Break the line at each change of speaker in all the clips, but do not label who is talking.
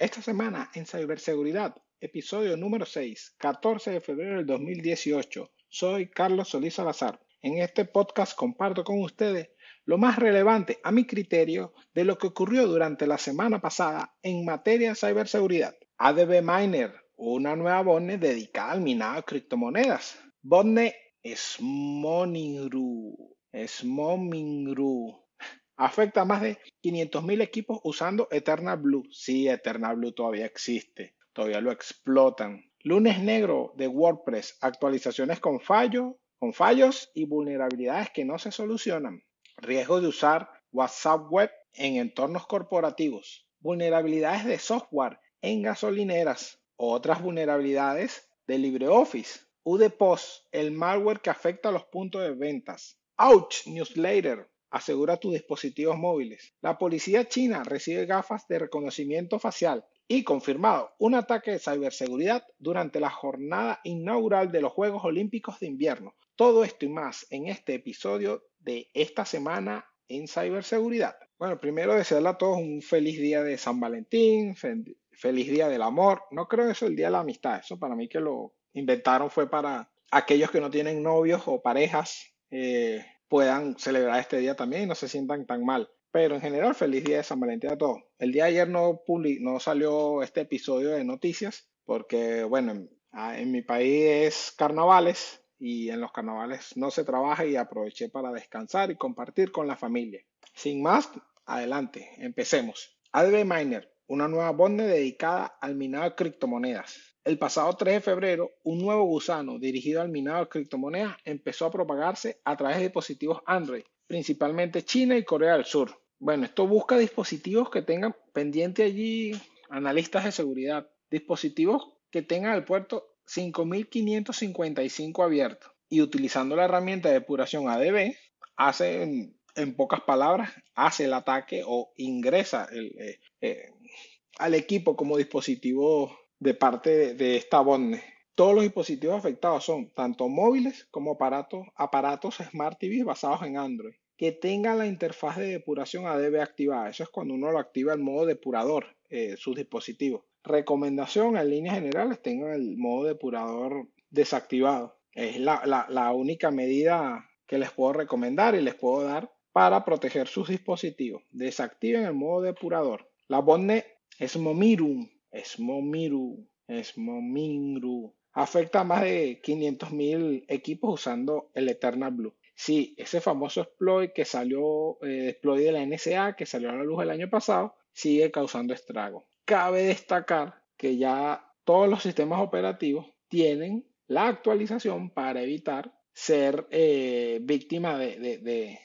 Esta semana en Ciberseguridad, episodio número 6, 14 de febrero del 2018. Soy Carlos Solís Salazar. En este podcast comparto con ustedes lo más relevante a mi criterio de lo que ocurrió durante la semana pasada en materia de ciberseguridad. ADB Miner, una nueva botnet dedicada al minado de criptomonedas. Botnet Smoningru. Smomingru afecta a más de 500.000 equipos usando Eternal Blue. Sí, Eternal Blue todavía existe, todavía lo explotan. Lunes negro de WordPress, actualizaciones con fallos, con fallos y vulnerabilidades que no se solucionan. Riesgo de usar WhatsApp Web en entornos corporativos. Vulnerabilidades de software en gasolineras. Otras vulnerabilidades de LibreOffice. UDPOS, el malware que afecta a los puntos de ventas. Ouch Newsletter, asegura tus dispositivos móviles. La policía china recibe gafas de reconocimiento facial y confirmado un ataque de ciberseguridad durante la jornada inaugural de los Juegos Olímpicos de Invierno. Todo esto y más en este episodio de esta semana en ciberseguridad. Bueno, primero desearle a todos un feliz día de San Valentín, feliz día del amor. No creo eso el día de la amistad. Eso para mí que lo inventaron fue para aquellos que no tienen novios o parejas. Eh, puedan celebrar este día también y no se sientan tan mal. Pero en general, feliz día de San Valentín a todos. El día de ayer no, no salió este episodio de noticias porque, bueno, en, mi país es carnavales y en los carnavales no se trabaja y aproveché para descansar y compartir con la familia. Sin más, adelante, empecemos. ADB Miner, una nueva bonde dedicada al minado de criptomonedas. El pasado 3 de febrero, un nuevo gusano dirigido al minado de criptomonedas empezó a propagarse a través de dispositivos Android, principalmente China y Corea del Sur. Bueno, esto busca dispositivos que tengan pendiente allí analistas de seguridad, dispositivos que tengan el puerto 5555 abierto y utilizando la herramienta de depuración ADB, hace en, pocas palabras, hace el ataque o ingresa eh, eh, al equipo como dispositivo de parte de, esta botnet. Todos los dispositivos afectados son tanto móviles como aparatos, aparatos Smart TV basados en Android que tengan la interfaz de depuración ADB activada. Eso es cuando uno lo activa el modo depurador, eh, sus dispositivos. Recomendación en líneas generales, tengan el modo depurador desactivado. Es la, la, única medida que les puedo recomendar y les puedo dar para proteger sus dispositivos. Desactiven el modo depurador. La botnet es Momirum Smomiru, Smomingru, afecta a más de 500.000 equipos usando el Eternal Blue. Sí, ese famoso exploit que salió, eh, exploit de la NSA, que salió a la luz el año pasado, sigue causando estragos. Cabe destacar que ya todos los sistemas operativos tienen la actualización para evitar ser eh, víctima de, de,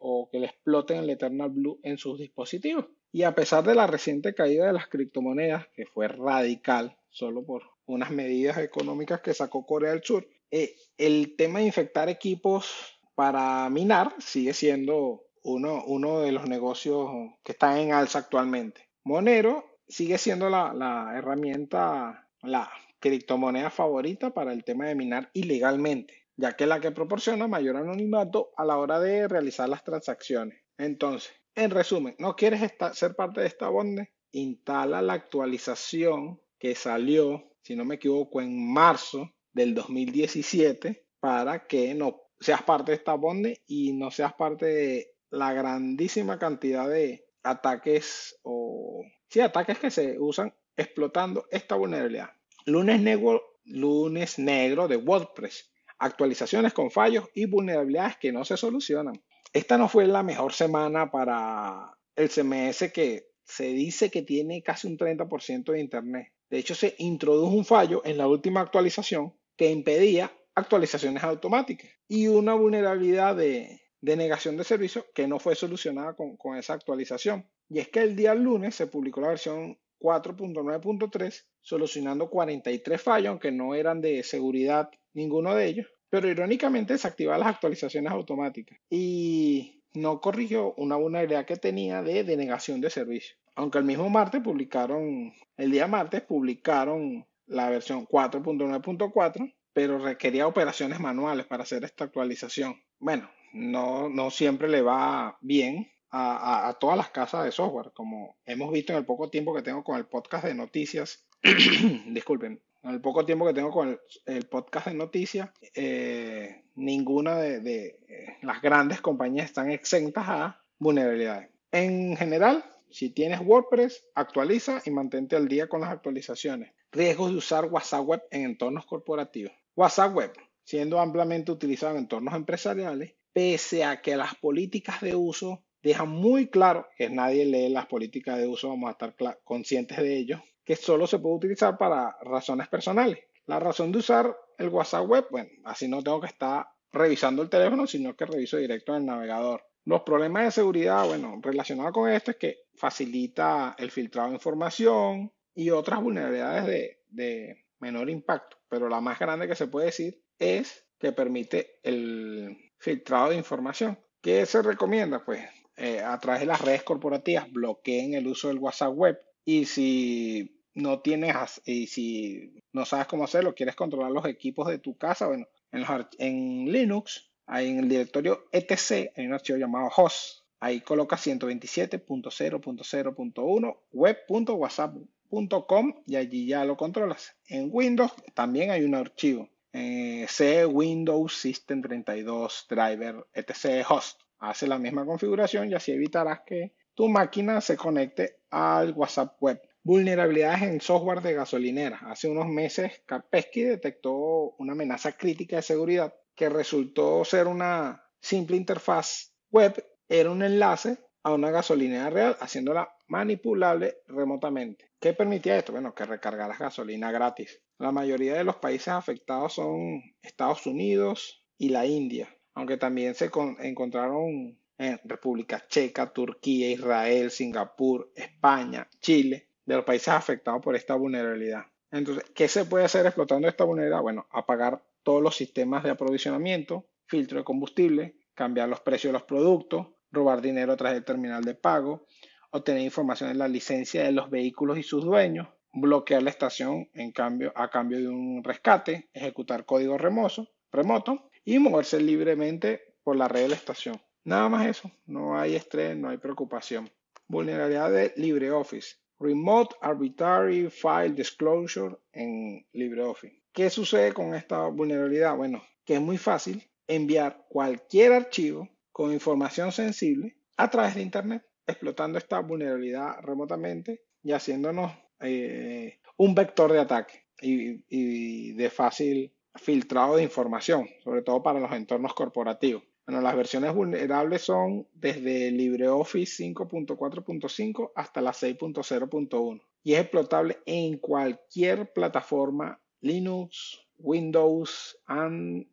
o que le exploten el Eternal Blue en sus dispositivos. Y a pesar de la reciente caída de las criptomonedas, que fue radical, solo por unas medidas económicas que sacó Corea del Sur, eh, el tema de infectar equipos para minar sigue siendo uno, uno de los negocios que están en alza actualmente. Monero sigue siendo la, la herramienta, la criptomoneda favorita para el tema de minar ilegalmente, ya que es la que proporciona mayor anonimato a la hora de realizar las transacciones. Entonces, en resumen, ¿no quieres ser parte de esta bonde? Instala la actualización que salió, si no me equivoco, en marzo del 2017 para que no seas parte de esta bonde y no seas parte de la grandísima cantidad de ataques o sí, ataques que se usan explotando esta vulnerabilidad. Lunes negro, lunes negro de WordPress. Actualizaciones con fallos y vulnerabilidades que no se solucionan. Esta no fue la mejor semana para el CMS que se dice que tiene casi un 30% de Internet. De hecho, se introdujo un fallo en la última actualización que impedía actualizaciones automáticas y una vulnerabilidad de, negación de servicio que no fue solucionada con, con esa actualización. Y es que el día lunes se publicó la versión 4.9.3 solucionando 43 fallos, aunque no eran de seguridad ninguno de ellos, pero irónicamente desactivaba las actualizaciones automáticas y no corrigió una vulnerabilidad que tenía de denegación de servicio. Aunque el mismo martes publicaron, el día martes publicaron la versión 4.9.4, pero requería operaciones manuales para hacer esta actualización. Bueno, no, no siempre le va bien a, todas las casas de software, como hemos visto en el poco tiempo que tengo con el podcast de noticias. Disculpen, en el poco tiempo que tengo con el, podcast de noticias, eh, ninguna de, eh, las grandes compañías están exentas a vulnerabilidades. En general, si tienes WordPress, actualiza y mantente al día con las actualizaciones. Riesgos de usar WhatsApp Web en entornos corporativos. WhatsApp Web, siendo ampliamente utilizado en entornos empresariales, pese a que las políticas de uso dejan muy claro que nadie lee las políticas de uso, vamos a estar conscientes de ello, que solo se puede utilizar para razones personales. La razón de usar el WhatsApp Web, bueno, así no tengo que estar revisando el teléfono, sino que reviso directo en el navegador. Los problemas de seguridad, bueno, relacionados con esto es que facilita el filtrado de información y otras vulnerabilidades de, menor impacto, pero la más grande que se puede decir es que permite el filtrado de información. ¿Qué se recomienda? Pues eh, a través de las redes corporativas bloqueen el uso del WhatsApp web y si no tienes y si no sabes cómo hacerlo, quieres controlar los equipos de tu casa, bueno, en, Linux Ahí en el directorio etc hay un archivo llamado host. Ahí coloca 127.0.0.1 web.whatsapp.com y allí ya lo controlas. En Windows también hay un archivo. Eh, C Windows System 32 Driver etc host. Hace la misma configuración y así evitarás que tu máquina se conecte al WhatsApp web. Vulnerabilidades en software de gasolinera. Hace unos meses Kaspersky detectó una amenaza crítica de seguridad que resultó ser una simple interfaz web, era un enlace a una gasolinera real, haciéndola manipulable remotamente. ¿Qué permitía esto? Bueno, que recargaras gasolina gratis. La mayoría de los países afectados son Estados Unidos y la India, aunque también se encontraron en República Checa, Turquía, Israel, Singapur, España, Chile, de los países afectados por esta vulnerabilidad. Entonces, ¿qué se puede hacer explotando esta vulnerabilidad? Bueno, apagar todos los sistemas de aprovisionamiento, filtro de combustible, cambiar los precios de los productos, robar dinero a través del terminal de pago, obtener información de la licencia de los vehículos y sus dueños, bloquear la estación en cambio, a cambio de un rescate, ejecutar código remoto y moverse libremente por la red de la estación. Nada más eso, no hay estrés, no hay preocupación. Vulnerabilidad de LibreOffice. Remote Arbitrary File Disclosure en LibreOffice. ¿Qué sucede con esta vulnerabilidad? Bueno, que es muy fácil enviar cualquier archivo con información sensible a través de Internet, explotando esta vulnerabilidad remotamente y haciéndonos eh, un vector de ataque y, y de fácil filtrado de información, sobre todo para los entornos corporativos. Bueno, las versiones vulnerables son desde LibreOffice 5.4.5 hasta la 6.0.1 y es explotable en cualquier plataforma Linux, Windows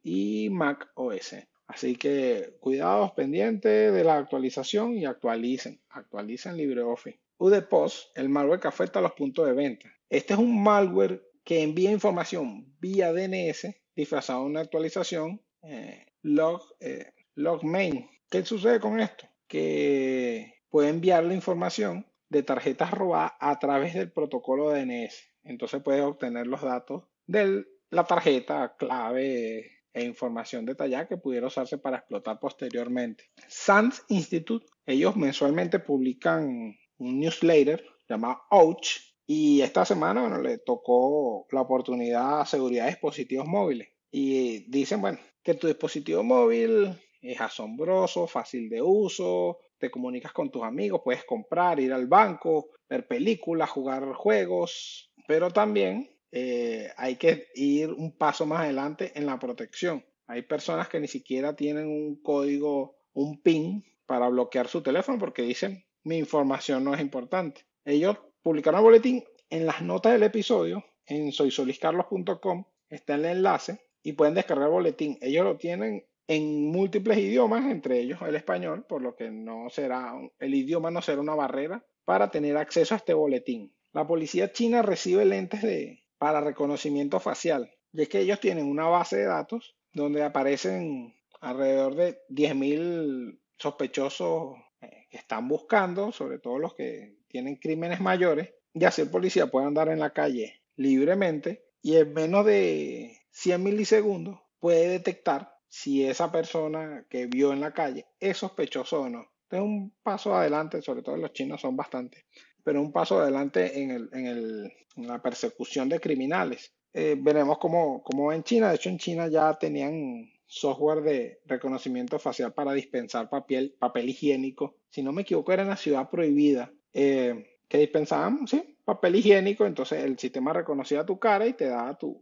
y Mac OS. Así que cuidados pendientes de la actualización y actualicen, actualicen LibreOffice. UDPOS, el malware que afecta a los puntos de venta. Este es un malware que envía información vía DNS disfrazado de una actualización eh, log, eh, log main. ¿Qué sucede con esto? Que puede enviar la información de tarjetas robadas a través del protocolo DNS. Entonces puede obtener los datos de la tarjeta, clave e información detallada que pudiera usarse para explotar posteriormente. SANS Institute, ellos mensualmente publican un newsletter llamado Ouch y esta semana le tocó la oportunidad a seguridad de dispositivos móviles y dicen, bueno, que tu dispositivo móvil es asombroso, fácil de uso, te comunicas con tus amigos, puedes comprar, ir al banco, ver películas, jugar juegos, pero también eh, hay que ir un paso más adelante en la protección. Hay personas que ni siquiera tienen un código, un PIN para bloquear su teléfono porque dicen mi información no es importante. Ellos publicaron el boletín en las notas del episodio en soysoliscarlos.com está el enlace y pueden descargar el boletín. Ellos lo tienen en múltiples idiomas, entre ellos el español, por lo que no será el idioma no será una barrera para tener acceso a este boletín. La policía china recibe lentes de, para reconocimiento facial. Y es que ellos tienen una base de datos donde aparecen alrededor de 10.000 sospechosos eh, que están buscando, sobre todo los que tienen crímenes mayores, y así el policía puede andar en la calle libremente y en menos de 100 milisegundos puede detectar si esa persona que vio en la calle es sospechoso o no. Este es un paso adelante, sobre todo los chinos son bastante, pero un paso adelante en, el, en, el, en la persecución de criminales. Eh, veremos cómo, cómo en China, de hecho en China ya tenían software de reconocimiento facial para dispensar papel, papel higiénico. Si no me equivoco, era en la ciudad prohibida. Eh, que dispensaban, papel higiénico, entonces el sistema reconocía tu cara y te daba tu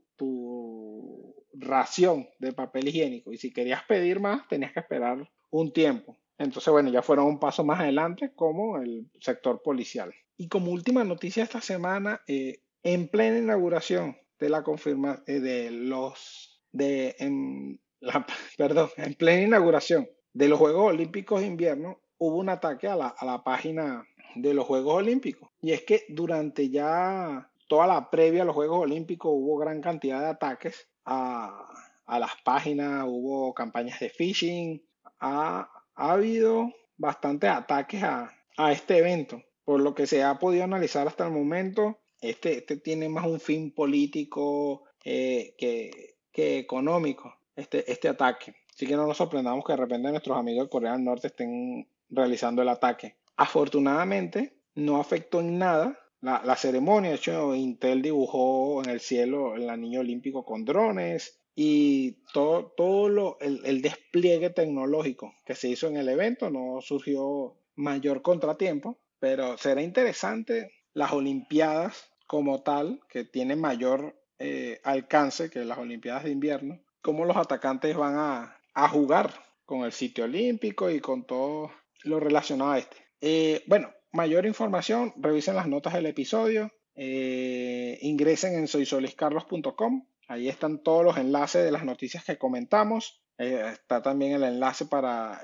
ración de papel higiénico. Y si querías pedir más, tenías que esperar un tiempo. Entonces, bueno, ya fueron un paso más adelante como el sector policial. Y como última noticia esta semana, eh, en plena inauguración de la confirma eh, de los de en la, perdón, en plena inauguración de los Juegos Olímpicos de Invierno hubo un ataque a la, a la página de los Juegos Olímpicos. Y es que durante ya toda la previa a los Juegos Olímpicos hubo gran cantidad de ataques a, las páginas, hubo campañas de phishing, ha, ha habido bastantes ataques a, a, este evento. Por lo que se ha podido analizar hasta el momento, este, este tiene más un fin político eh, que, que económico, este, este ataque. Así que no nos sorprendamos que de repente nuestros amigos de Corea del Norte estén realizando el ataque. Afortunadamente, no afectó en nada la, la, ceremonia. De hecho, Intel dibujó en el cielo el anillo olímpico con drones y todo, todo lo, el, el, despliegue tecnológico que se hizo en el evento. No surgió mayor contratiempo, pero será interesante las Olimpiadas como tal, que tienen mayor eh, alcance que las Olimpiadas de invierno, cómo los atacantes van a, a jugar con el sitio olímpico y con todo lo relacionado a este. Eh, bueno, mayor información, revisen las notas del episodio, eh, ingresen en soysoliscarlos.com, ahí están todos los enlaces de las noticias que comentamos, eh, está también el enlace para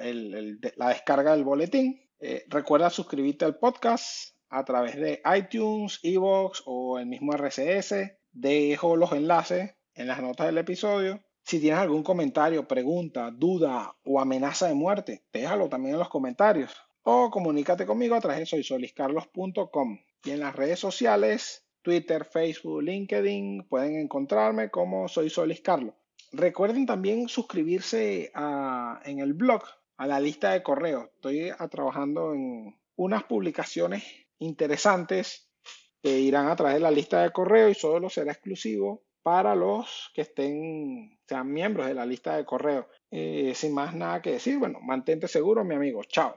la descarga del boletín. Eh, recuerda suscribirte al podcast a través de iTunes, Evox o el mismo RCS. Dejo los enlaces en las notas del episodio. Si tienes algún comentario, pregunta, duda o amenaza de muerte, déjalo también en los comentarios o comunícate conmigo a través de soysoliscarlos.com. Y en las redes sociales, Twitter, Facebook, LinkedIn, pueden encontrarme como Soy Solis Carlos. Recuerden también suscribirse a, en el blog a la lista de correos. Estoy trabajando en unas publicaciones interesantes que irán a través de la lista de correo y solo será exclusivo para los que estén, sean miembros de la lista de correo. Eh, sin más nada que decir, bueno, mantente seguro, mi amigo. Chao.